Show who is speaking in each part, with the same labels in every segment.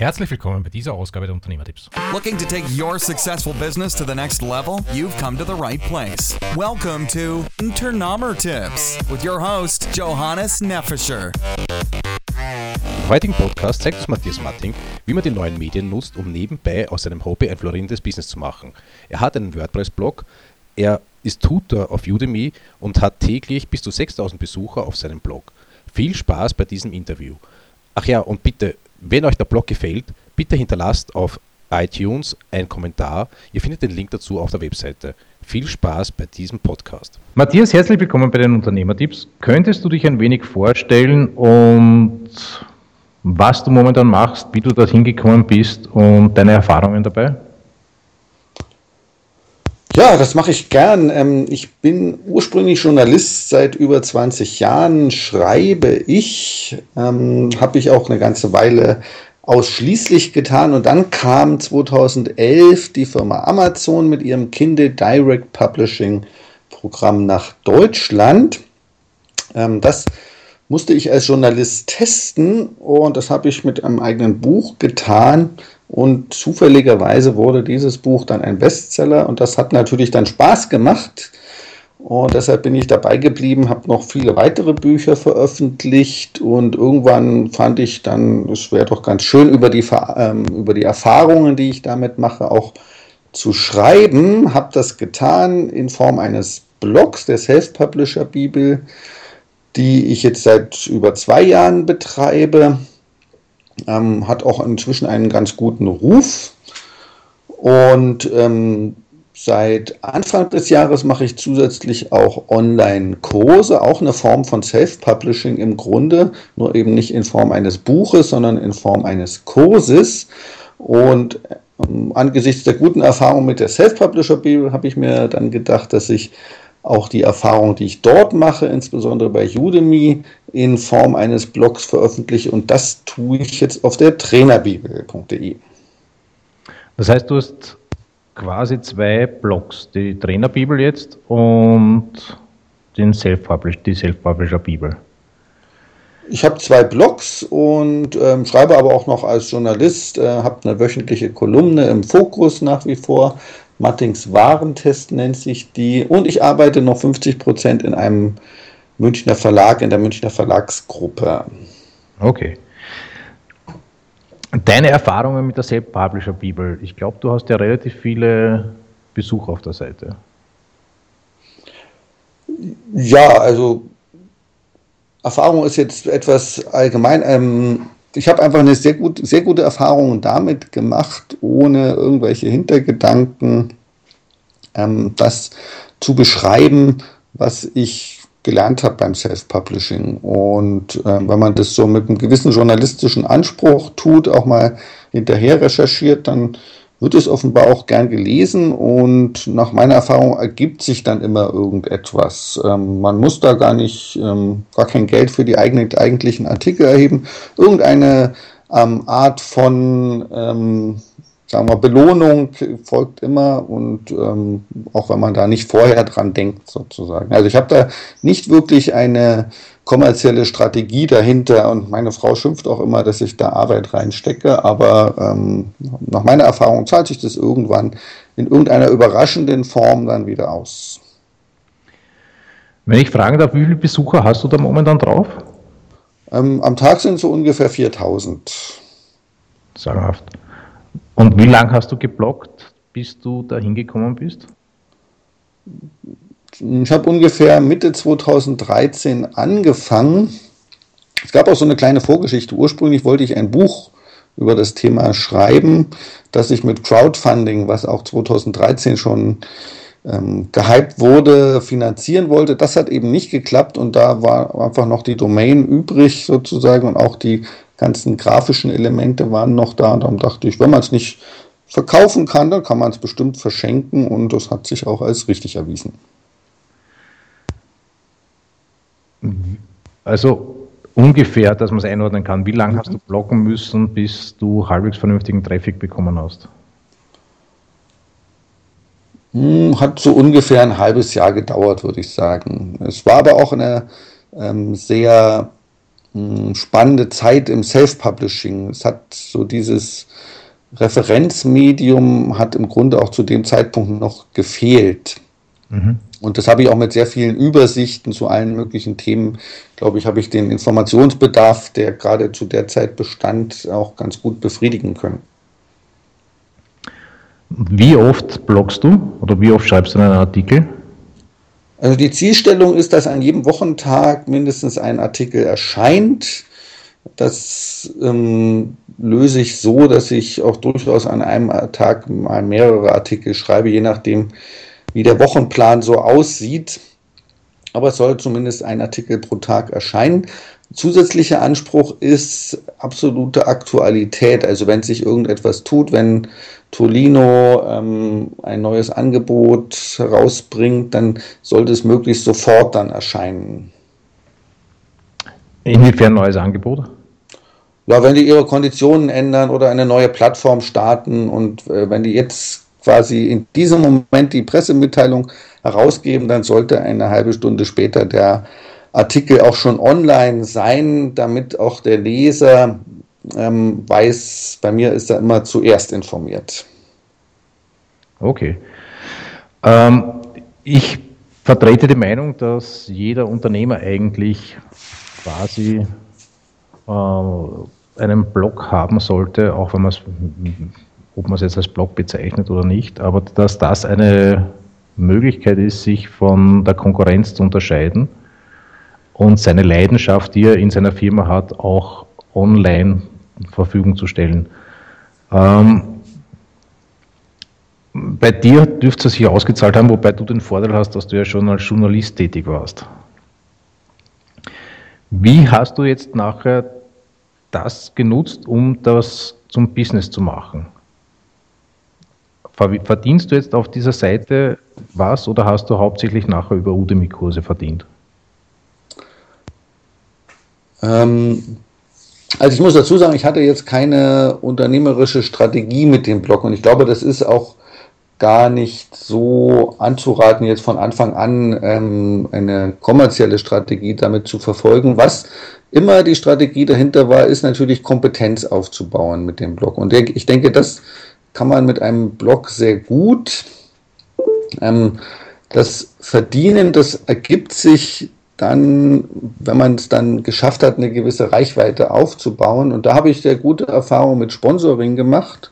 Speaker 1: Herzlich willkommen bei dieser Ausgabe der Unternehmertipps.
Speaker 2: Looking to take your successful business to the next level? You've come to the right place. Welcome to Unternehmertipps with your host Johannes Neffischer.
Speaker 1: Im heutigen Podcast zeigt uns Matthias Matting, wie man die neuen Medien nutzt, um nebenbei aus seinem Hobby ein florierendes Business zu machen. Er hat einen WordPress-Blog, er ist Tutor auf Udemy und hat täglich bis zu 6000 Besucher auf seinem Blog. Viel Spaß bei diesem Interview. Ach ja, und bitte, wenn euch der Blog gefällt, bitte hinterlasst auf iTunes einen Kommentar. Ihr findet den Link dazu auf der Webseite. Viel Spaß bei diesem Podcast. Matthias, herzlich willkommen bei den Unternehmertipps. Könntest du dich ein wenig vorstellen und was du momentan machst, wie du dorthin gekommen bist und deine Erfahrungen dabei?
Speaker 3: Ja, das mache ich gern. Ähm, ich bin ursprünglich Journalist seit über 20 Jahren, schreibe ich, ähm, habe ich auch eine ganze Weile ausschließlich getan und dann kam 2011 die Firma Amazon mit ihrem Kindle Direct Publishing Programm nach Deutschland. Ähm, das musste ich als Journalist testen und das habe ich mit einem eigenen Buch getan und zufälligerweise wurde dieses Buch dann ein Bestseller und das hat natürlich dann Spaß gemacht. Und deshalb bin ich dabei geblieben, habe noch viele weitere Bücher veröffentlicht und irgendwann fand ich dann, es wäre doch ganz schön, über die, ähm, über die Erfahrungen, die ich damit mache, auch zu schreiben. Habe das getan in Form eines Blogs, der Self-Publisher Bibel, die ich jetzt seit über zwei Jahren betreibe ähm, hat auch inzwischen einen ganz guten Ruf. Und ähm, seit Anfang des Jahres mache ich zusätzlich auch Online-Kurse, auch eine Form von Self-Publishing im Grunde, nur eben nicht in Form eines Buches, sondern in Form eines Kurses. Und ähm, angesichts der guten Erfahrung mit der Self-Publisher-Bibel habe ich mir dann gedacht, dass ich auch die Erfahrung, die ich dort mache, insbesondere bei Udemy, in Form eines Blogs veröffentliche. Und das tue ich jetzt auf der trainerbibel.de.
Speaker 1: Das heißt, du hast quasi zwei Blogs, die Trainerbibel jetzt und den Self die Self-Publisher-Bibel.
Speaker 3: Ich habe zwei Blogs und ähm, schreibe aber auch noch als Journalist, äh, habe eine wöchentliche Kolumne im Fokus nach wie vor, Mattings Warentest nennt sich die. Und ich arbeite noch 50 Prozent in einem Münchner Verlag, in der Münchner Verlagsgruppe.
Speaker 1: Okay. Deine Erfahrungen mit der Self-Publisher Bibel. Ich glaube, du hast ja relativ viele Besucher auf der Seite.
Speaker 3: Ja, also Erfahrung ist jetzt etwas allgemein. Ähm, ich habe einfach eine sehr, gut, sehr gute Erfahrung damit gemacht, ohne irgendwelche Hintergedanken, ähm, das zu beschreiben, was ich gelernt habe beim Self-Publishing. Und äh, wenn man das so mit einem gewissen journalistischen Anspruch tut, auch mal hinterher recherchiert, dann wird es offenbar auch gern gelesen und nach meiner Erfahrung ergibt sich dann immer irgendetwas. Ähm, man muss da gar nicht, ähm, gar kein Geld für die eigenen, eigentlichen Artikel erheben. Irgendeine ähm, Art von, ähm, sagen wir, Belohnung folgt immer und ähm, auch wenn man da nicht vorher dran denkt sozusagen. Also ich habe da nicht wirklich eine kommerzielle Strategie dahinter und meine Frau schimpft auch immer, dass ich da Arbeit reinstecke, aber ähm, nach meiner Erfahrung zahlt sich das irgendwann in irgendeiner überraschenden Form dann wieder aus.
Speaker 1: Wenn ich fragen darf, wie viele Besucher hast du da momentan drauf?
Speaker 3: Ähm, am Tag sind so ungefähr 4000.
Speaker 1: Sagenhaft. Und wie lange hast du geblockt, bis du da hingekommen bist?
Speaker 3: Ich habe ungefähr Mitte 2013 angefangen. Es gab auch so eine kleine Vorgeschichte. Ursprünglich wollte ich ein Buch über das Thema schreiben, das ich mit Crowdfunding, was auch 2013 schon ähm, gehypt wurde, finanzieren wollte. Das hat eben nicht geklappt und da war einfach noch die Domain übrig sozusagen und auch die ganzen grafischen Elemente waren noch da. Und dann dachte ich, wenn man es nicht verkaufen kann, dann kann man es bestimmt verschenken und das hat sich auch als richtig erwiesen.
Speaker 1: Also ungefähr, dass man es einordnen kann. Wie lange hast du blocken müssen, bis du halbwegs vernünftigen Traffic bekommen hast?
Speaker 3: Hm, hat so ungefähr ein halbes Jahr gedauert, würde ich sagen. Es war aber auch eine ähm, sehr spannende Zeit im Self-Publishing. Es hat so dieses Referenzmedium hat im Grunde auch zu dem Zeitpunkt noch gefehlt. Mhm. Und das habe ich auch mit sehr vielen Übersichten zu allen möglichen Themen, glaube ich, habe ich den Informationsbedarf, der gerade zu der Zeit bestand, auch ganz gut befriedigen können.
Speaker 1: Wie oft bloggst du oder wie oft schreibst du einen Artikel?
Speaker 3: Also die Zielstellung ist, dass an jedem Wochentag mindestens ein Artikel erscheint. Das ähm, löse ich so, dass ich auch durchaus an einem Tag mal mehrere Artikel schreibe, je nachdem, wie der Wochenplan so aussieht. Aber es soll zumindest ein Artikel pro Tag erscheinen. Zusätzlicher Anspruch ist absolute Aktualität. Also wenn sich irgendetwas tut, wenn Tolino ähm, ein neues Angebot herausbringt, dann sollte es möglichst sofort dann erscheinen.
Speaker 1: Inwiefern neues Angebot?
Speaker 3: Ja, wenn die ihre Konditionen ändern oder eine neue Plattform starten und äh, wenn die jetzt quasi in diesem Moment die Pressemitteilung herausgeben, dann sollte eine halbe Stunde später der Artikel auch schon online sein, damit auch der Leser ähm, weiß, bei mir ist er immer zuerst informiert.
Speaker 1: Okay. Ähm, ich vertrete die Meinung, dass jeder Unternehmer eigentlich quasi äh, einen Blog haben sollte, auch wenn man es, ob man es jetzt als Blog bezeichnet oder nicht, aber dass das eine Möglichkeit ist, sich von der Konkurrenz zu unterscheiden und seine Leidenschaft, die er in seiner Firma hat, auch online Verfügung zu stellen. Ähm, bei dir dürfte es sich ausgezahlt haben, wobei du den Vorteil hast, dass du ja schon als Journalist tätig warst. Wie hast du jetzt nachher das genutzt, um das zum Business zu machen? Verdienst du jetzt auf dieser Seite was oder hast du hauptsächlich nachher über Udemy-Kurse verdient?
Speaker 3: Ähm, also ich muss dazu sagen, ich hatte jetzt keine unternehmerische Strategie mit dem Blog und ich glaube, das ist auch gar nicht so anzuraten, jetzt von Anfang an ähm, eine kommerzielle Strategie damit zu verfolgen. Was immer die Strategie dahinter war, ist natürlich Kompetenz aufzubauen mit dem Blog. Und ich denke, das kann man mit einem Blog sehr gut. Ähm, das Verdienen, das ergibt sich dann, wenn man es dann geschafft hat, eine gewisse Reichweite aufzubauen. Und da habe ich sehr gute Erfahrungen mit Sponsoring gemacht.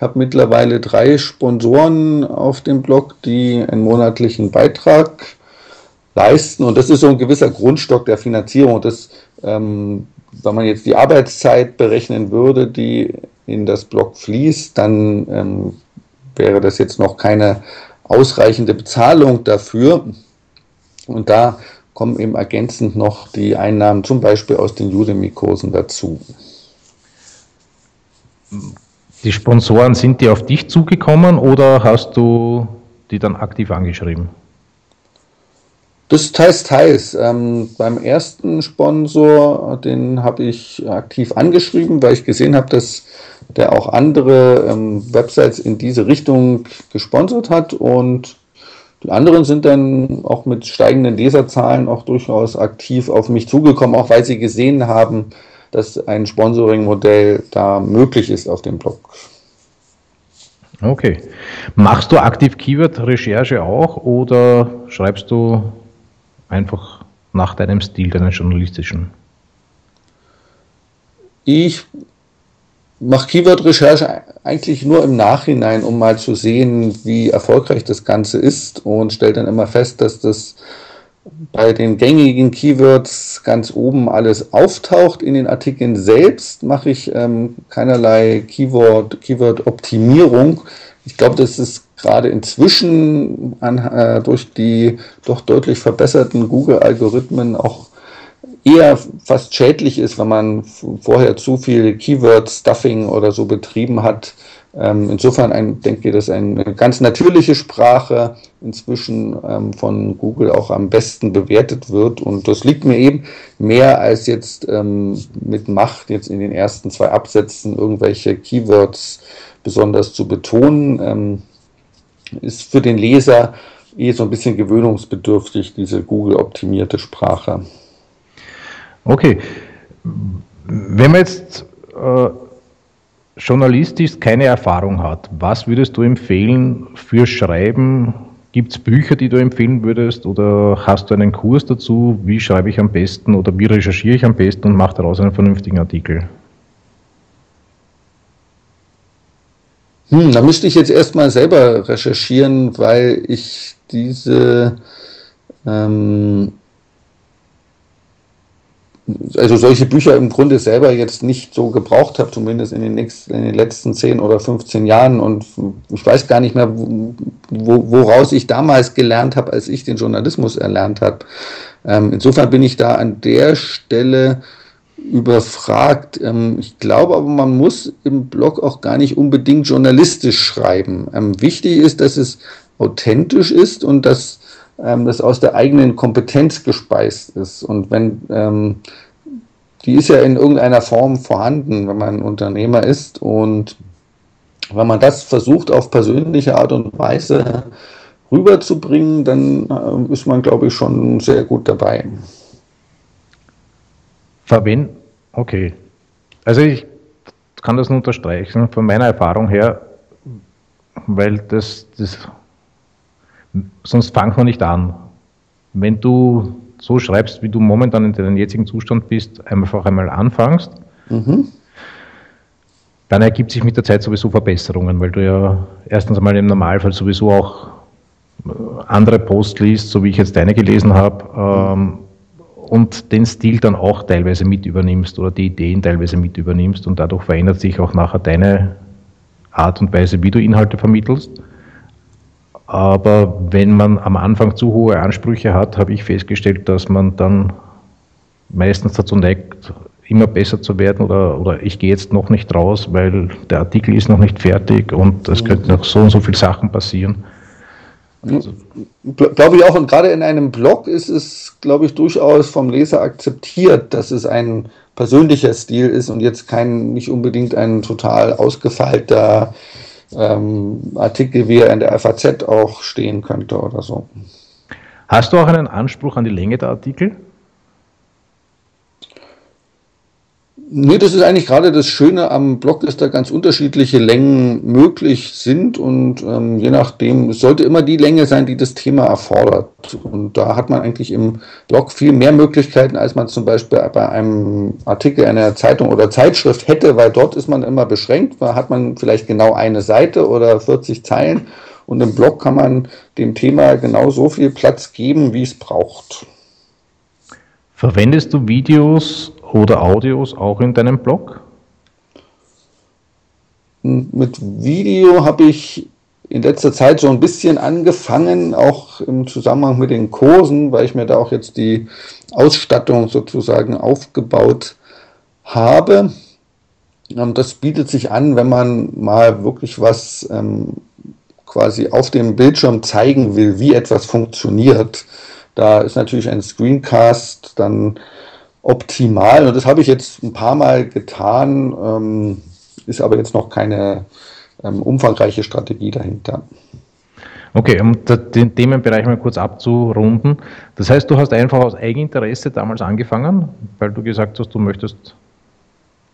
Speaker 3: Habe mittlerweile drei Sponsoren auf dem Blog, die einen monatlichen Beitrag leisten. Und das ist so ein gewisser Grundstock der Finanzierung. Das, ähm, wenn man jetzt die Arbeitszeit berechnen würde, die in das Blog fließt, dann ähm, wäre das jetzt noch keine ausreichende Bezahlung dafür. Und da kommen eben ergänzend noch die Einnahmen zum Beispiel aus den Udemy-Kursen dazu.
Speaker 1: Die Sponsoren, sind die auf dich zugekommen oder hast du die dann aktiv angeschrieben?
Speaker 3: Das teils, teils. Ähm, beim ersten Sponsor, den habe ich aktiv angeschrieben, weil ich gesehen habe, dass der auch andere ähm, Websites in diese Richtung gesponsert hat und die anderen sind dann auch mit steigenden Leserzahlen auch durchaus aktiv auf mich zugekommen, auch weil sie gesehen haben, dass ein Sponsoring-Modell da möglich ist auf dem Blog.
Speaker 1: Okay. Machst du aktiv Keyword-Recherche auch oder schreibst du einfach nach deinem Stil, deinen journalistischen?
Speaker 3: Ich mache Keyword-Recherche eigentlich nur im Nachhinein, um mal zu sehen, wie erfolgreich das Ganze ist und stelle dann immer fest, dass das bei den gängigen Keywords ganz oben alles auftaucht. In den Artikeln selbst mache ich ähm, keinerlei Keyword, Keyword-Optimierung. Ich glaube, das ist gerade inzwischen an, äh, durch die doch deutlich verbesserten Google-Algorithmen auch eher fast schädlich ist, wenn man vorher zu viel Keyword-Stuffing oder so betrieben hat. Ähm, insofern ein, denke ich, dass eine ganz natürliche Sprache inzwischen ähm, von Google auch am besten bewertet wird. Und das liegt mir eben mehr als jetzt ähm, mit Macht jetzt in den ersten zwei Absätzen irgendwelche Keywords besonders zu betonen. Ähm, ist für den Leser eh so ein bisschen gewöhnungsbedürftig, diese Google-optimierte Sprache.
Speaker 1: Okay. Wenn man jetzt äh, journalistisch keine Erfahrung hat, was würdest du empfehlen für Schreiben? Gibt es Bücher, die du empfehlen würdest oder hast du einen Kurs dazu? Wie schreibe ich am besten oder wie recherchiere ich am besten und mache daraus einen vernünftigen Artikel?
Speaker 3: Hm, da müsste ich jetzt erstmal selber recherchieren, weil ich diese ähm, also solche Bücher im Grunde selber jetzt nicht so gebraucht habe, zumindest in den, nächsten, in den letzten 10 oder 15 Jahren. Und ich weiß gar nicht mehr, wo, woraus ich damals gelernt habe, als ich den Journalismus erlernt habe. Ähm, insofern bin ich da an der Stelle überfragt. Ähm, ich glaube aber, man muss im Blog auch gar nicht unbedingt journalistisch schreiben. Ähm, wichtig ist, dass es authentisch ist und dass ähm, das aus der eigenen Kompetenz gespeist ist. Und wenn ähm, die ist ja in irgendeiner Form vorhanden, wenn man Unternehmer ist und wenn man das versucht auf persönliche Art und Weise rüberzubringen, dann äh, ist man, glaube ich, schon sehr gut dabei.
Speaker 1: Fabian, okay. Also ich kann das nur unterstreichen von meiner Erfahrung her, weil das, das sonst fangt man nicht an. Wenn du so schreibst, wie du momentan in deinem jetzigen Zustand bist, einfach einmal anfängst, mhm. dann ergibt sich mit der Zeit sowieso Verbesserungen, weil du ja erstens einmal im Normalfall sowieso auch äh, andere Posts liest, so wie ich jetzt deine gelesen habe, ähm, und den Stil dann auch teilweise mit übernimmst oder die Ideen teilweise mit übernimmst und dadurch verändert sich auch nachher deine Art und Weise, wie du Inhalte vermittelst. Aber wenn man am Anfang zu hohe Ansprüche hat, habe ich festgestellt, dass man dann meistens dazu neigt, immer besser zu werden oder, oder ich gehe jetzt noch nicht raus, weil der Artikel ist noch nicht fertig und es könnten noch so und so viele Sachen passieren.
Speaker 3: Also, glaube ich auch, und gerade in einem Blog ist es, glaube ich, durchaus vom Leser akzeptiert, dass es ein persönlicher Stil ist und jetzt kein, nicht unbedingt ein total ausgefeilter ähm, Artikel, wie er in der FAZ auch stehen könnte oder so.
Speaker 1: Hast du auch einen Anspruch an die Länge der Artikel?
Speaker 3: Nee, das ist eigentlich gerade das Schöne am Blog, dass da ganz unterschiedliche Längen möglich sind und ähm, je nachdem, es sollte immer die Länge sein, die das Thema erfordert. Und da hat man eigentlich im Blog viel mehr Möglichkeiten, als man zum Beispiel bei einem Artikel einer Zeitung oder Zeitschrift hätte, weil dort ist man immer beschränkt. Da hat man vielleicht genau eine Seite oder 40 Zeilen und im Blog kann man dem Thema genau so viel Platz geben, wie es braucht.
Speaker 1: Verwendest du Videos oder Audios auch in deinem Blog?
Speaker 3: Mit Video habe ich in letzter Zeit so ein bisschen angefangen, auch im Zusammenhang mit den Kursen, weil ich mir da auch jetzt die Ausstattung sozusagen aufgebaut habe. Ähm, das bietet sich an, wenn man mal wirklich was ähm, quasi auf dem Bildschirm zeigen will, wie etwas funktioniert. Da ist natürlich ein Screencast dann optimal. Und das habe ich jetzt ein paar Mal getan, ähm, ist aber jetzt noch keine ähm, umfangreiche Strategie dahinter.
Speaker 1: Okay, um den Themenbereich mal kurz abzurunden. Das heißt, du hast einfach aus Eigeninteresse damals angefangen, weil du gesagt hast, du möchtest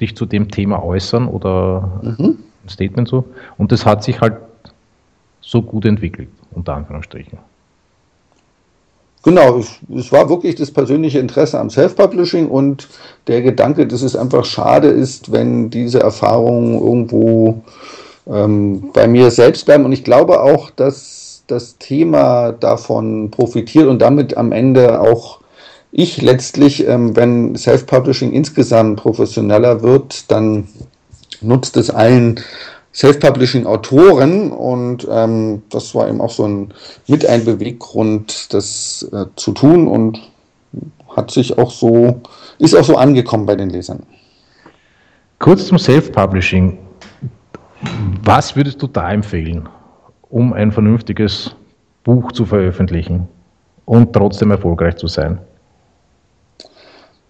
Speaker 1: dich zu dem Thema äußern oder mhm. ein Statement so. Und das hat sich halt so gut entwickelt, unter Anführungsstrichen.
Speaker 3: Genau, es, es, war wirklich das persönliche Interesse am Self-Publishing und der Gedanke, dass es einfach schade ist, wenn diese Erfahrungen irgendwo ähm, bei mir selbst bleiben. Und ich glaube auch, dass das Thema davon profitiert und damit am Ende auch ich letztlich, ähm, wenn Self-Publishing insgesamt professioneller wird, dann nutzt es allen Self-Publishing-Autoren und ähm, das war eben auch so ein mit ein Beweggrund, das äh, zu tun und hat sich auch so, ist auch so angekommen bei den Lesern.
Speaker 1: Kurz zum Self-Publishing. Was würdest du da empfehlen, um ein vernünftiges Buch zu veröffentlichen und trotzdem erfolgreich zu sein?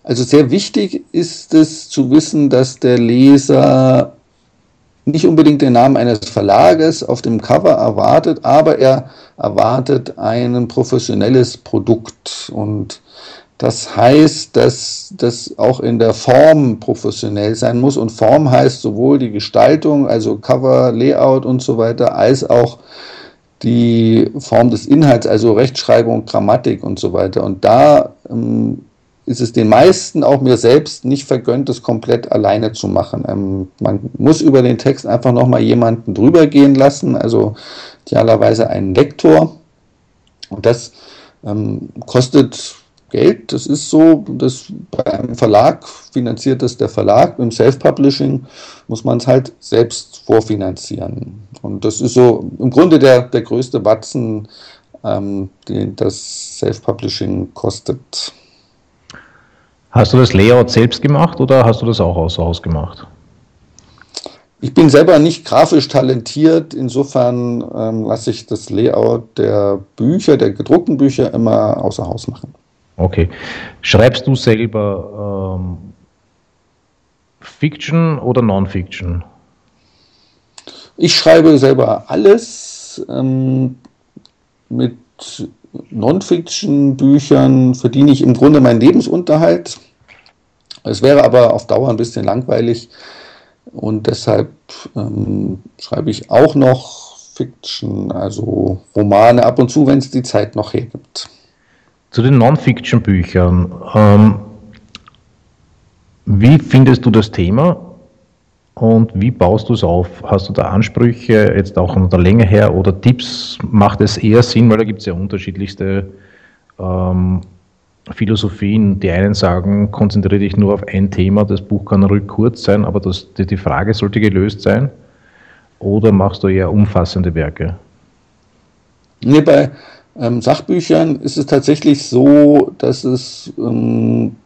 Speaker 3: Also sehr wichtig ist es zu wissen, dass der Leser nicht unbedingt den Namen eines Verlages auf dem Cover erwartet, aber er erwartet ein professionelles Produkt. Und Das heißt, dass das auch in der Form professionell sein muss. Und Form heißt sowohl die Gestaltung, also Cover, Layout und so weiter, als auch die Form des Inhalts, also Rechtschreibung, Grammatik und so weiter. Und da ähm, ist es den meisten, auch mir selbst, nicht vergönnt, das komplett alleine zu machen. Ähm, man muss über den Text einfach nochmal jemanden drüber gehen lassen, also idealerweise einen Lektor. Und das ähm, kostet Geld. Das ist so, dass beim Verlag finanziert das der Verlag. Im Self-Publishing muss man es halt selbst vorfinanzieren. Und das ist so im Grunde der, der größte Batzen, ähm, den das Self-Publishing kostet.
Speaker 1: Hast du das Layout selbst gemacht oder hast du das auch außer Haus gemacht?
Speaker 3: Ich bin selber nicht grafisch talentiert, insofern ähm, lasse ich das Layout der Bücher, der gedruckten Bücher immer außer Haus machen.
Speaker 1: Okay. Schreibst du selber ähm, Fiction oder Non-Fiction?
Speaker 3: Ich schreibe selber alles. Ähm, mit Non-Fiction-Büchern verdiene ich im Grunde meinen Lebensunterhalt. Es wäre aber auf Dauer ein bisschen langweilig und deshalb ähm, schreibe ich auch noch Fiction, also Romane ab und zu, wenn es die Zeit noch hergibt.
Speaker 1: Zu den Non-Fiction-Büchern. Ähm, wie findest du das Thema und wie baust du es auf? Hast du da Ansprüche, jetzt auch von der Länge her oder Tipps? Macht es eher Sinn, weil da gibt es ja unterschiedlichste ähm, Philosophien. Die einen sagen, konzentriere dich nur auf ein Thema, das Buch kann ruhig kurz sein, aber das, die Frage sollte gelöst sein. Oder machst du eher umfassende Werke?
Speaker 3: Nee, bei, ähm, Sachbüchern ist es tatsächlich so, dass es ähm,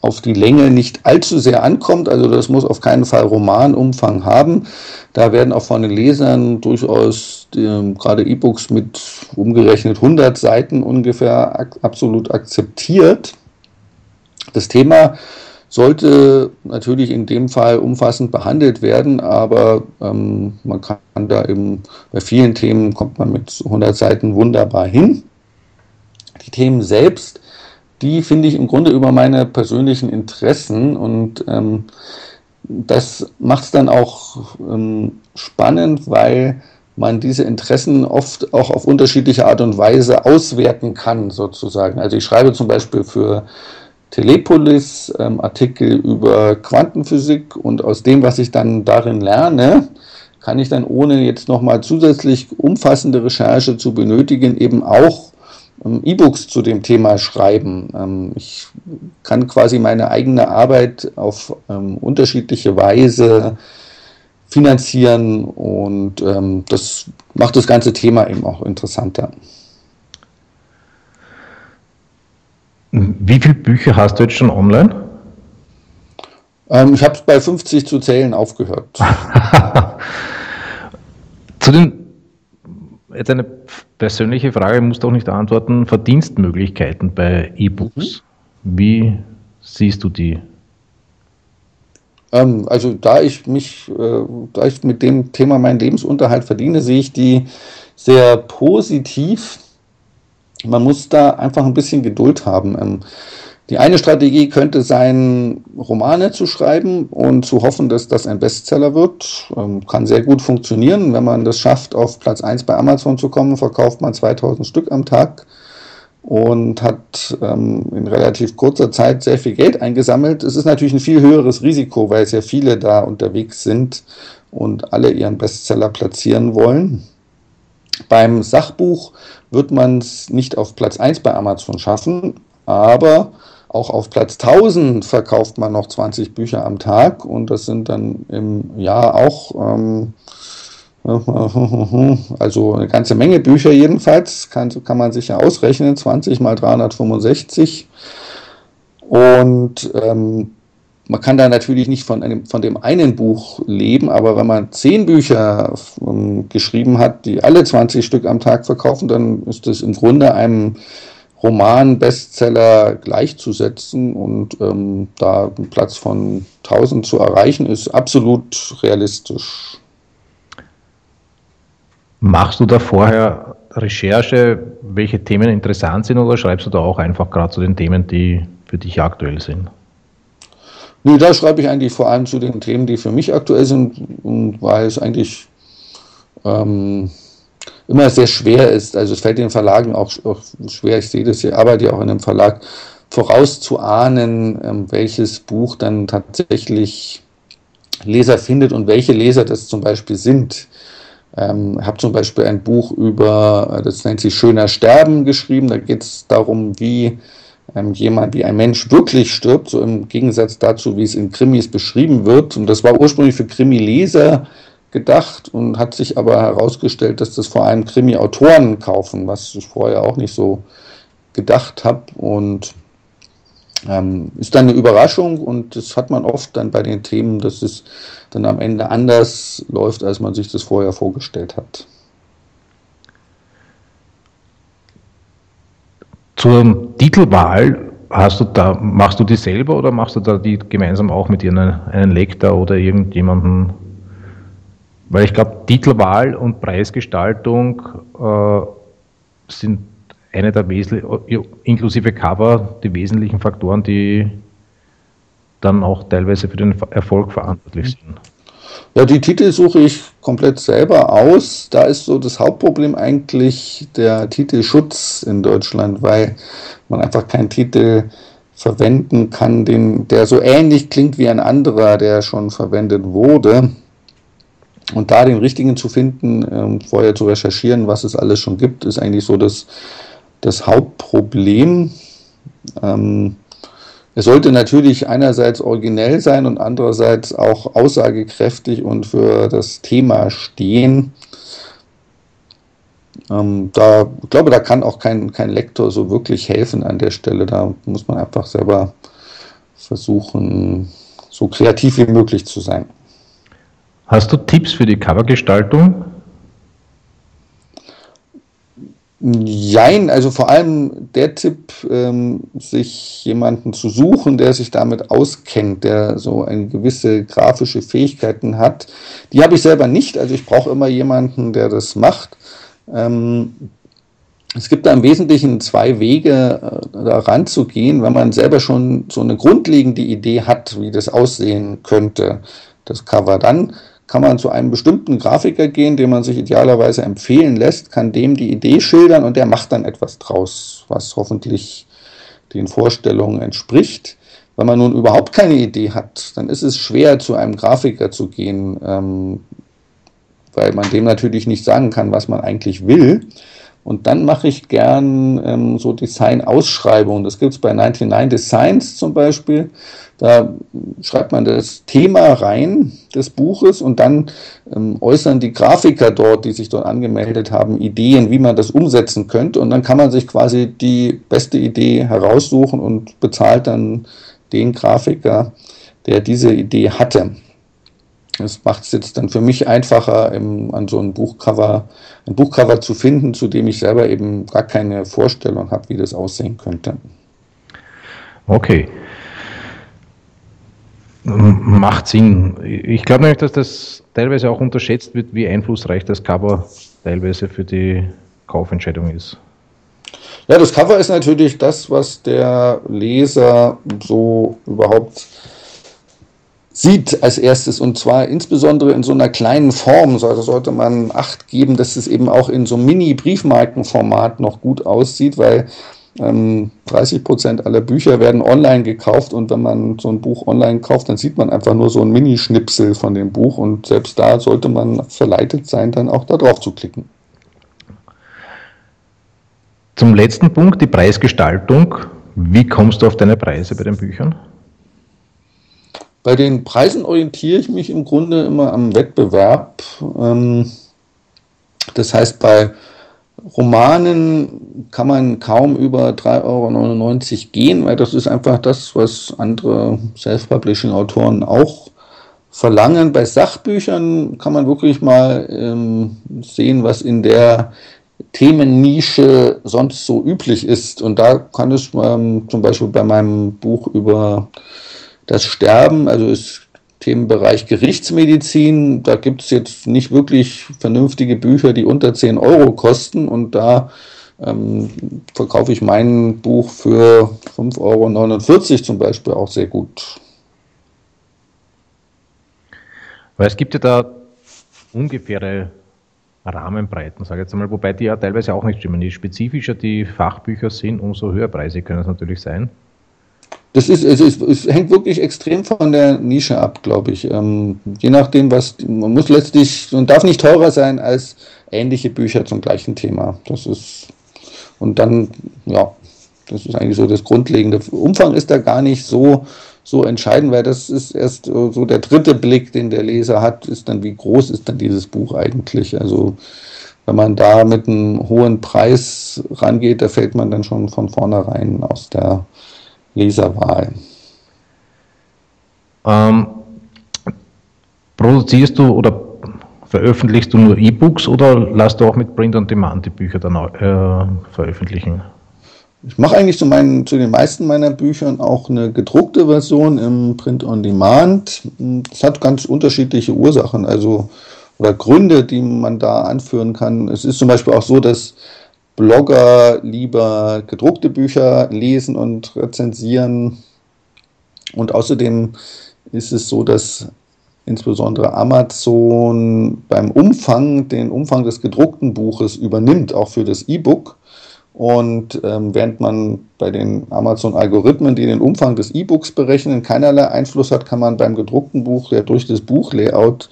Speaker 3: auf die Länge nicht allzu sehr ankommt. Also das muss auf keinen Fall Romanumfang haben. Da werden auch von den Lesern durchaus ähm, gerade E-Books mit umgerechnet 100 Seiten ungefähr ak absolut akzeptiert. Das Thema sollte natürlich in dem Fall umfassend behandelt werden, aber ähm, man kann da eben bei vielen Themen kommt man mit 100 Seiten wunderbar hin. Die Themen selbst, die finde ich im Grunde über meine persönlichen Interessen und ähm, das macht es dann auch ähm, spannend, weil man diese Interessen oft auch auf unterschiedliche Art und Weise auswerten kann, sozusagen. Also ich schreibe zum Beispiel für Telepolis ähm, Artikel über Quantenphysik und aus dem, was ich dann darin lerne, kann ich dann ohne jetzt nochmal zusätzlich umfassende Recherche zu benötigen, eben auch E-Books zu dem Thema schreiben. Ähm, ich kann quasi meine eigene Arbeit auf ähm, unterschiedliche Weise finanzieren und ähm, das macht das ganze Thema eben auch interessanter.
Speaker 1: Wie viele Bücher hast du jetzt schon online?
Speaker 3: Ähm, ich habe es bei 50 zu zählen aufgehört.
Speaker 1: zu den, jetzt eine persönliche Frage, musst du auch nicht antworten, Verdienstmöglichkeiten bei E-Books. Mhm. Wie siehst du die?
Speaker 3: Ähm, also da ich mich, äh, da ich mit dem Thema meinen Lebensunterhalt verdiene, sehe ich die sehr positiv man muss da einfach ein bisschen Geduld haben. Ähm, die eine Strategie könnte sein, Romane zu schreiben und zu hoffen, dass das ein Bestseller wird. Ähm, kann sehr gut funktionieren. Wenn man das schafft, auf Platz 1 bei Amazon zu kommen, verkauft man 2000 Stück am Tag und hat ähm, in relativ kurzer Zeit sehr viel Geld eingesammelt. Es ist natürlich ein viel höheres Risiko, weil sehr viele da unterwegs sind und alle ihren Bestseller platzieren wollen. Beim Sachbuch wird man es nicht auf Platz 1 bei Amazon schaffen, aber auch auf Platz 1000 verkauft man noch 20 Bücher am Tag und das sind dann im Jahr auch, ähm, also eine ganze Menge Bücher jedenfalls, kann, kann man sich ja ausrechnen, 20 mal 365. Und ähm, man kann da natürlich nicht von, einem, von dem einen Buch leben, aber wenn man zehn Bücher ähm, geschrieben hat, die alle 20 Stück am Tag verkaufen, dann ist das im Grunde einem Roman, Bestseller gleichzusetzen und ähm, da einen Platz von 1000 zu erreichen, ist absolut realistisch.
Speaker 1: Machst du da vorher Recherche, welche Themen interessant sind oder schreibst du da auch einfach gerade zu den Themen, die für dich aktuell sind?
Speaker 3: Nee, da schreibe ich eigentlich vor allem zu den Themen, die für mich aktuell sind weil es eigentlich ähm, immer sehr schwer ist. Also es fällt den Verlagen auch, auch schwer, ich sehe das hier, arbeite ja auch in einem Verlag, vorauszuahnen, ähm, welches Buch dann tatsächlich Leser findet und welche Leser das zum Beispiel sind. Ähm, habe zum Beispiel ein Buch über, das nennt sich Schöner Sterben geschrieben. Da geht es darum, wie ähm, jemand, wie ein Mensch wirklich stirbt, so im Gegensatz dazu, wie es in Krimis beschrieben wird. Und das war ursprünglich für Krimi-Leser gedacht und hat sich aber herausgestellt, dass das vor allem Krimi-Autoren kaufen, was ich vorher auch nicht so gedacht habe. Und ähm, ist dann eine Überraschung und das hat man oft dann bei den Themen, dass es dann am Ende anders läuft, als man sich das vorher vorgestellt hat.
Speaker 1: Zur Titelwahl hast du da, machst du die selber oder machst du da die gemeinsam auch mit ihren einen Lektor oder irgendjemanden? Weil ich glaube, Titelwahl und Preisgestaltung äh, sind eine der wesentlichen, inklusive Cover, die wesentlichen Faktoren, die dann auch teilweise für den Erfolg verantwortlich sind.
Speaker 3: Ja, die Titel suche ich komplett selber aus. Da ist so das Hauptproblem eigentlich der Titelschutz in Deutschland, weil man einfach keinen Titel verwenden kann, den, der so ähnlich klingt wie ein anderer, der schon verwendet wurde. Und da den richtigen zu finden, ähm, vorher zu recherchieren, was es alles schon gibt, ist eigentlich so das das Hauptproblem. Ähm, es sollte natürlich einerseits originell sein und andererseits auch aussagekräftig und für das Thema stehen. Ähm, da, ich glaube, da kann auch kein, kein Lektor so wirklich helfen an der Stelle. Da muss man einfach selber versuchen, so kreativ wie möglich zu sein.
Speaker 1: Hast du Tipps für die Covergestaltung?
Speaker 3: Jein, also vor allem der Tipp, ähm, sich jemanden zu suchen, der sich damit auskennt, der so eine gewisse grafische Fähigkeiten hat. Die habe ich selber nicht, also ich brauche immer jemanden, der das macht. Ähm, es gibt da im Wesentlichen zwei Wege, äh, da ranzugehen, wenn man selber schon so eine grundlegende Idee hat, wie das aussehen könnte, das Cover. Dann kann man zu einem bestimmten Grafiker gehen, den man sich idealerweise empfehlen lässt, kann dem die Idee schildern und der macht dann etwas draus, was hoffentlich den Vorstellungen entspricht. Wenn man nun überhaupt keine Idee hat, dann ist es schwer, zu einem Grafiker zu gehen, ähm, weil man dem natürlich nicht sagen kann, was man eigentlich will. Und dann mache ich gern ähm, so Design-Ausschreibungen. Das gibt es bei 99 Designs zum Beispiel. Da schreibt man das Thema rein des Buches und dann ähm, äußern die Grafiker dort, die sich dort angemeldet haben, Ideen, wie man das umsetzen könnte. Und dann kann man sich quasi die beste Idee heraussuchen und bezahlt dann den Grafiker, der diese Idee hatte. Das macht es jetzt dann für mich einfacher, im, an so ein Buchcover, ein Buchcover zu finden, zu dem ich selber eben gar keine Vorstellung habe, wie das aussehen könnte.
Speaker 1: Okay macht Sinn. Ich glaube nämlich, dass das teilweise auch unterschätzt wird, wie einflussreich das Cover teilweise für die Kaufentscheidung ist.
Speaker 3: Ja, das Cover ist natürlich das, was der Leser so überhaupt sieht als erstes und zwar insbesondere in so einer kleinen Form. Also sollte man Acht geben, dass es eben auch in so Mini-Briefmarkenformat noch gut aussieht, weil 30 ähm, Prozent aller Bücher werden online gekauft und wenn man so ein Buch online kauft, dann sieht man einfach nur so ein Minischnipsel von dem Buch und selbst da sollte man verleitet sein, dann auch da drauf zu klicken.
Speaker 1: Zum letzten Punkt, die Preisgestaltung. Wie kommst du auf deine Preise bei den Büchern?
Speaker 3: Bei den Preisen orientiere ich mich im Grunde immer am Wettbewerb. Ähm, das heißt, bei Romanen kann man kaum über 3,99 Euro gehen, weil das ist einfach das, was andere Self-Publishing-Autoren auch verlangen. Bei Sachbüchern kann man wirklich mal ähm, sehen, was in der Themennische sonst so üblich ist. Und da kann es ähm, zum Beispiel bei meinem Buch über das Sterben, also es Themenbereich Gerichtsmedizin. Da gibt es jetzt nicht wirklich vernünftige Bücher, die unter 10 Euro kosten. Und da ähm, verkaufe ich mein Buch für 5,49 Euro zum Beispiel auch sehr gut.
Speaker 1: Weil es gibt ja da ungefähre Rahmenbreiten, sage ich jetzt einmal, wobei die ja teilweise auch nicht stimmen. Je spezifischer die Fachbücher sind, umso höher Preise können es natürlich sein.
Speaker 3: Das ist, es, ist, es hängt wirklich extrem von der Nische ab, glaube ich. Ähm, je nachdem, was man muss letztlich und darf nicht teurer sein als ähnliche Bücher zum gleichen Thema. Das ist und dann ja, das ist eigentlich so das Grundlegende. Umfang ist da gar nicht so so entscheidend, weil das ist erst so der dritte Blick, den der Leser hat, ist dann, wie groß ist dann dieses Buch eigentlich? Also wenn man da mit einem hohen Preis rangeht, da fällt man dann schon von vornherein aus der Leserwahl.
Speaker 1: Ähm, produzierst du oder veröffentlichst du nur E-Books oder lässt du auch mit Print on Demand die Bücher dann äh, veröffentlichen?
Speaker 3: Ich mache eigentlich zu, meinen, zu den meisten meiner Büchern auch eine gedruckte Version im Print on Demand. Das hat ganz unterschiedliche Ursachen, also oder Gründe, die man da anführen kann. Es ist zum Beispiel auch so, dass Blogger lieber gedruckte Bücher lesen und rezensieren. Und außerdem ist es so, dass insbesondere Amazon beim Umfang den Umfang des gedruckten Buches übernimmt, auch für das E-Book. Und ähm, während man bei den Amazon-Algorithmen, die den Umfang des E-Books berechnen, keinerlei Einfluss hat, kann man beim gedruckten Buch ja durch das Buchlayout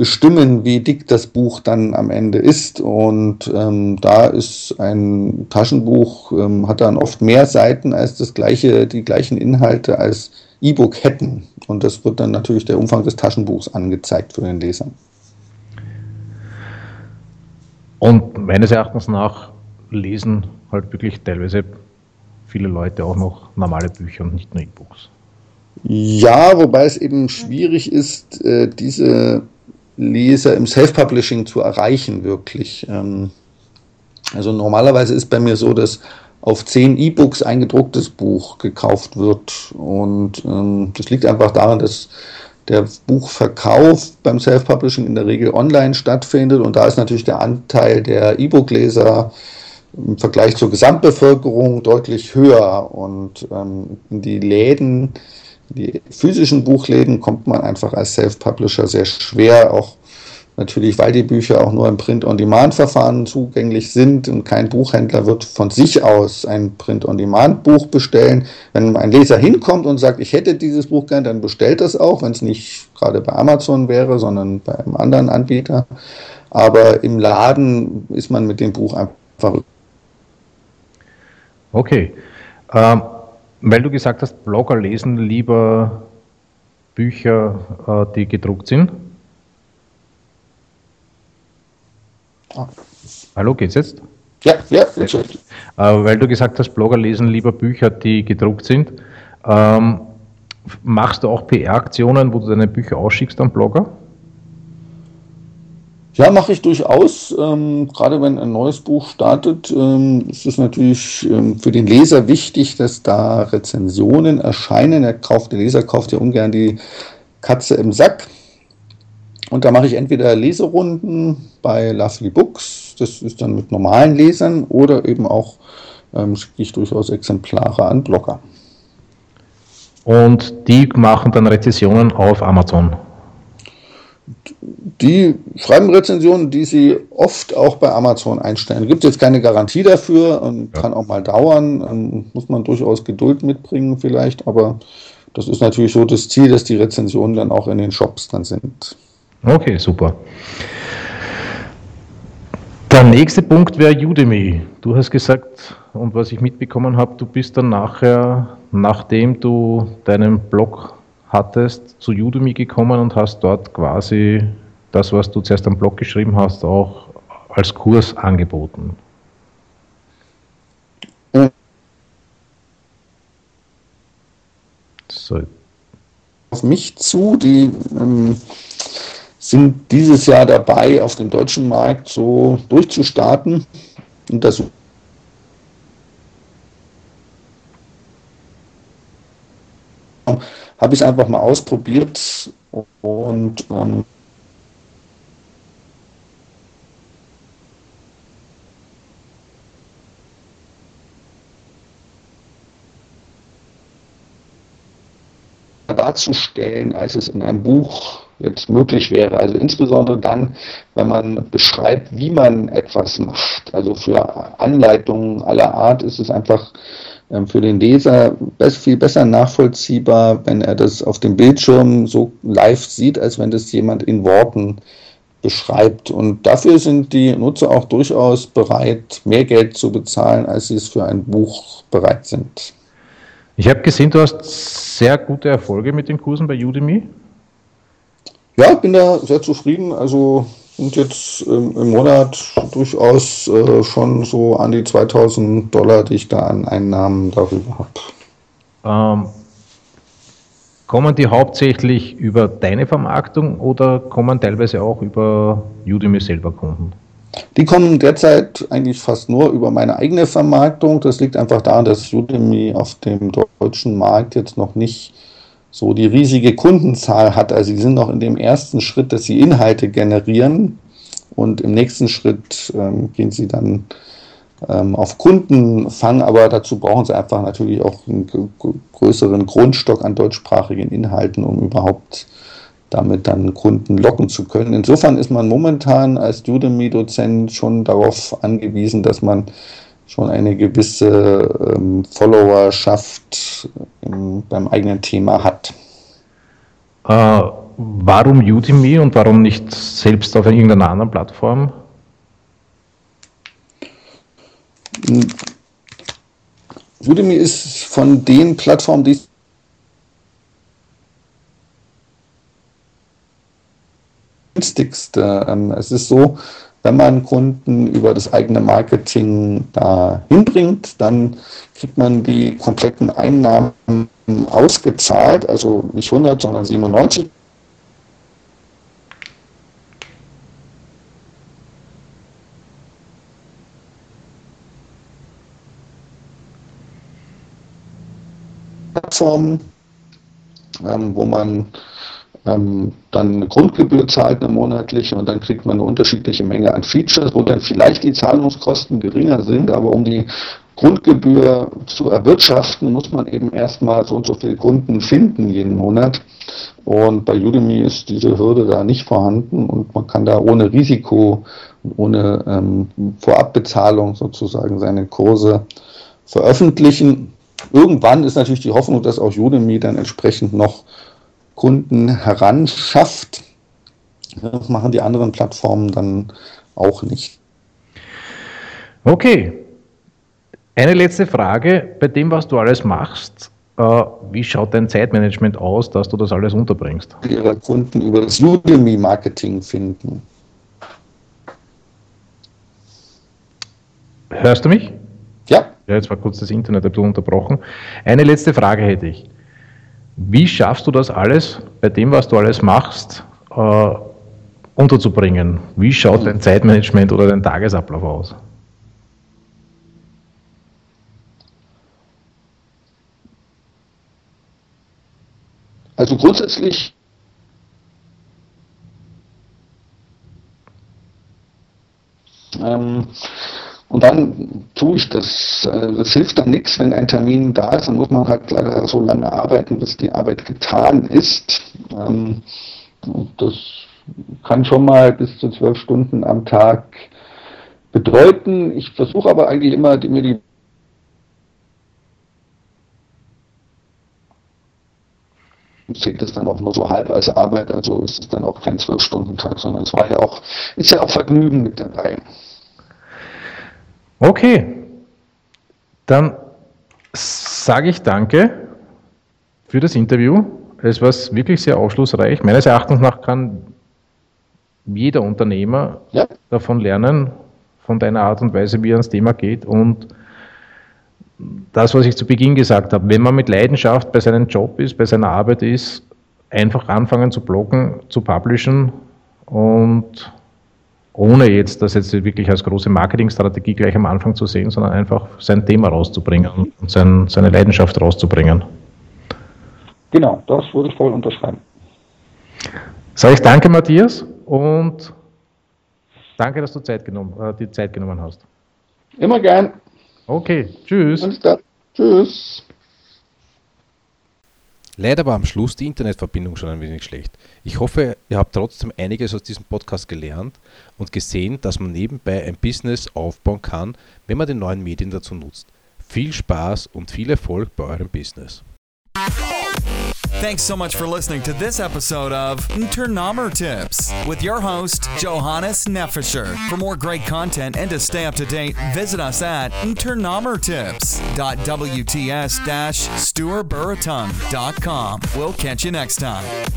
Speaker 3: bestimmen, wie dick das Buch dann am Ende ist. Und ähm, da ist ein Taschenbuch, ähm, hat dann oft mehr Seiten als das gleiche, die gleichen Inhalte als E-Book hätten. Und das wird dann natürlich der Umfang des Taschenbuchs angezeigt für den Leser.
Speaker 1: Und meines Erachtens nach lesen halt wirklich teilweise viele Leute auch noch normale Bücher und nicht nur E-Books.
Speaker 3: Ja, wobei es eben schwierig ist, äh, diese Leser im Self-Publishing zu erreichen, wirklich. Ähm, also normalerweise ist bei mir so, dass auf zehn E-Books ein gedrucktes Buch gekauft wird. Und ähm, das liegt einfach daran, dass der Buchverkauf beim Self-Publishing in der Regel online stattfindet. Und da ist natürlich der Anteil der E-Book-Leser im Vergleich zur Gesamtbevölkerung deutlich höher. Und ähm, die Läden, die physischen Buchläden kommt man einfach als Self-Publisher sehr schwer, auch natürlich, weil die Bücher auch nur im Print-on-Demand-Verfahren zugänglich sind und kein Buchhändler wird von sich aus ein Print-on-Demand-Buch bestellen. Wenn ein Leser hinkommt und sagt, ich hätte dieses Buch gern, dann bestellt das auch, wenn es nicht gerade bei Amazon wäre, sondern bei einem anderen Anbieter. Aber im Laden ist man mit dem Buch einfach.
Speaker 1: Okay. Ähm weil du gesagt hast, Blogger lesen lieber Bücher, äh, die gedruckt sind. Ah. Hallo, geht's jetzt?
Speaker 3: Ja, ja, jetzt. Äh,
Speaker 1: weil du gesagt hast, Blogger lesen lieber Bücher, die gedruckt sind. Ähm, machst du auch PR-Aktionen, wo du deine Bücher ausschickst an Blogger?
Speaker 3: Ja, mache ich durchaus. Ähm, gerade wenn ein neues Buch startet, ähm, ist es natürlich ähm, für den Leser wichtig, dass da Rezensionen erscheinen. Er kauft, der Leser kauft ja ungern die Katze im Sack. Und da mache ich entweder Leserunden bei Lovely Books, das ist dann mit normalen Lesern, oder eben auch ähm, schicke ich durchaus Exemplare an Blogger.
Speaker 1: Und die machen dann Rezensionen auf Amazon
Speaker 3: die schreiben Rezensionen, die sie oft auch bei Amazon einstellen. Gibt jetzt keine Garantie dafür und ja. kann auch mal dauern. Ähm, muss man durchaus Geduld mitbringen vielleicht, aber das ist natürlich so das Ziel, dass die Rezensionen dann auch in den Shops dann sind.
Speaker 1: Okay, super. Der nächste Punkt wäre Udemy. Du hast gesagt, und was ich mitbekommen habe, du bist dann nachher, nachdem du deinen Blog hattest, zu Udemy gekommen und hast dort quasi das, was du zuerst am Blog geschrieben hast, auch als Kurs angeboten.
Speaker 3: So. Auf mich zu, die ähm, sind dieses Jahr dabei, auf dem deutschen Markt so durchzustarten. Und das habe ich einfach mal ausprobiert und ähm, darzustellen, als es in einem Buch jetzt möglich wäre. Also insbesondere dann, wenn man beschreibt, wie man etwas macht. Also für Anleitungen aller Art ist es einfach für den Leser viel besser nachvollziehbar, wenn er das auf dem Bildschirm so live sieht, als wenn das jemand in Worten beschreibt. Und dafür sind die Nutzer auch durchaus bereit, mehr Geld zu bezahlen, als sie es für ein Buch bereit sind.
Speaker 1: Ich habe gesehen, du hast sehr gute Erfolge mit den Kursen bei Udemy.
Speaker 3: Ja, ich bin da sehr zufrieden. Also sind jetzt ähm, im Monat durchaus äh, schon so an die 2000 Dollar, die ich da an Einnahmen darüber habe.
Speaker 1: Ähm, kommen die hauptsächlich über deine Vermarktung oder kommen teilweise auch über Udemy selber Kunden?
Speaker 3: Die kommen derzeit eigentlich fast nur über meine eigene Vermarktung. Das liegt einfach daran, dass Udemy auf dem deutschen Markt jetzt noch nicht so die riesige Kundenzahl hat. Also sie sind noch in dem ersten Schritt, dass sie Inhalte generieren und im nächsten Schritt ähm, gehen sie dann ähm, auf Kundenfang, aber dazu brauchen sie einfach natürlich auch einen größeren Grundstock an deutschsprachigen Inhalten, um überhaupt damit dann Kunden locken zu können. Insofern ist man momentan als Udemy-Dozent schon darauf angewiesen, dass man schon eine gewisse ähm, Followerschaft ähm, beim eigenen Thema hat.
Speaker 1: Äh, warum Udemy und warum nicht selbst auf irgendeiner anderen Plattform?
Speaker 3: Udemy ist von den Plattformen, die günstigste. Ähm, es ist so, wenn man Kunden über das eigene Marketing da hinbringt, dann kriegt man die kompletten Einnahmen ausgezahlt, also nicht 100, sondern 97 Plattformen, ähm, wo man ähm, dann eine Grundgebühr zahlt, eine monatliche, und dann kriegt man eine unterschiedliche Menge an Features, wo dann vielleicht die Zahlungskosten geringer sind, aber um die Grundgebühr zu erwirtschaften, muss man eben erstmal so und so viele Kunden finden jeden Monat. Und bei Udemy ist diese Hürde da nicht vorhanden und man kann da ohne Risiko, ohne ähm, Vorabbezahlung sozusagen seine Kurse veröffentlichen. Irgendwann ist natürlich die Hoffnung, dass auch Udemy dann entsprechend noch Kunden heranschafft. Das machen die anderen Plattformen dann auch nicht.
Speaker 1: Okay. Eine letzte Frage. Bei dem, was du alles machst, äh, wie schaut dein Zeitmanagement aus, dass du das alles unterbringst?
Speaker 3: Ihre Kunden über das Udemy-Marketing finden.
Speaker 1: Hörst du mich?
Speaker 3: Ja.
Speaker 1: Ja, jetzt war kurz das Internet ein bisschen unterbrochen. Eine letzte Frage hätte ich. Wie schaffst du das alles, bei dem, was du alles machst, äh, unterzubringen? Wie schaut dein Zeitmanagement oder dein Tagesablauf aus?
Speaker 3: Also grundsätzlich ähm, und dann ich das. Äh, das hilft dann nichts, wenn ein Termin da ist, dann muss man halt leider so lange arbeiten, bis die Arbeit getan ist. Ähm, das kann schon mal bis zu zwölf Stunden am Tag bedeuten. Ich versuche aber eigentlich immer, mir die zählt es dann auch nur so halb als Arbeit, also ist es dann auch kein Zwölf-Stunden-Tag, sondern es war ja auch, ist ja auch Vergnügen mit dabei.
Speaker 1: Okay, dann sage ich danke für das Interview. Es war wirklich sehr aufschlussreich. Meines Erachtens nach kann jeder Unternehmer ja. davon lernen, von deiner Art und Weise, wie er ans Thema geht. Und das, was ich zu Beginn gesagt habe, wenn man mit Leidenschaft bei seinem Job ist, bei seiner Arbeit ist, einfach anfangen zu bloggen, zu publishen und ohne jetzt das jetzt wirklich als große Marketingstrategie gleich am Anfang zu sehen, sondern einfach sein Thema rauszubringen und sein, seine Leidenschaft rauszubringen.
Speaker 3: Genau, das würde ich voll unterschreiben.
Speaker 4: Sag ich danke, Matthias, und danke, dass du Zeit genommen, äh, die Zeit genommen hast.
Speaker 3: Immer gern.
Speaker 4: Okay, tschüss.
Speaker 3: Tschüss.
Speaker 4: Leider war am Schluss die Internetverbindung schon ein wenig schlecht. Ich hoffe, ihr habt trotzdem einiges aus diesem Podcast gelernt und gesehen, dass man nebenbei ein Business aufbauen kann, wenn man die neuen Medien dazu nutzt. Viel Spaß und viel Erfolg bei eurem Business.
Speaker 2: Thanks so much for listening to this episode of Internomer Tips with your host, Johannes Neffischer. For more great content and to stay up to date, visit us at internomertips.wts-stuarburritung.com. We'll catch you next time.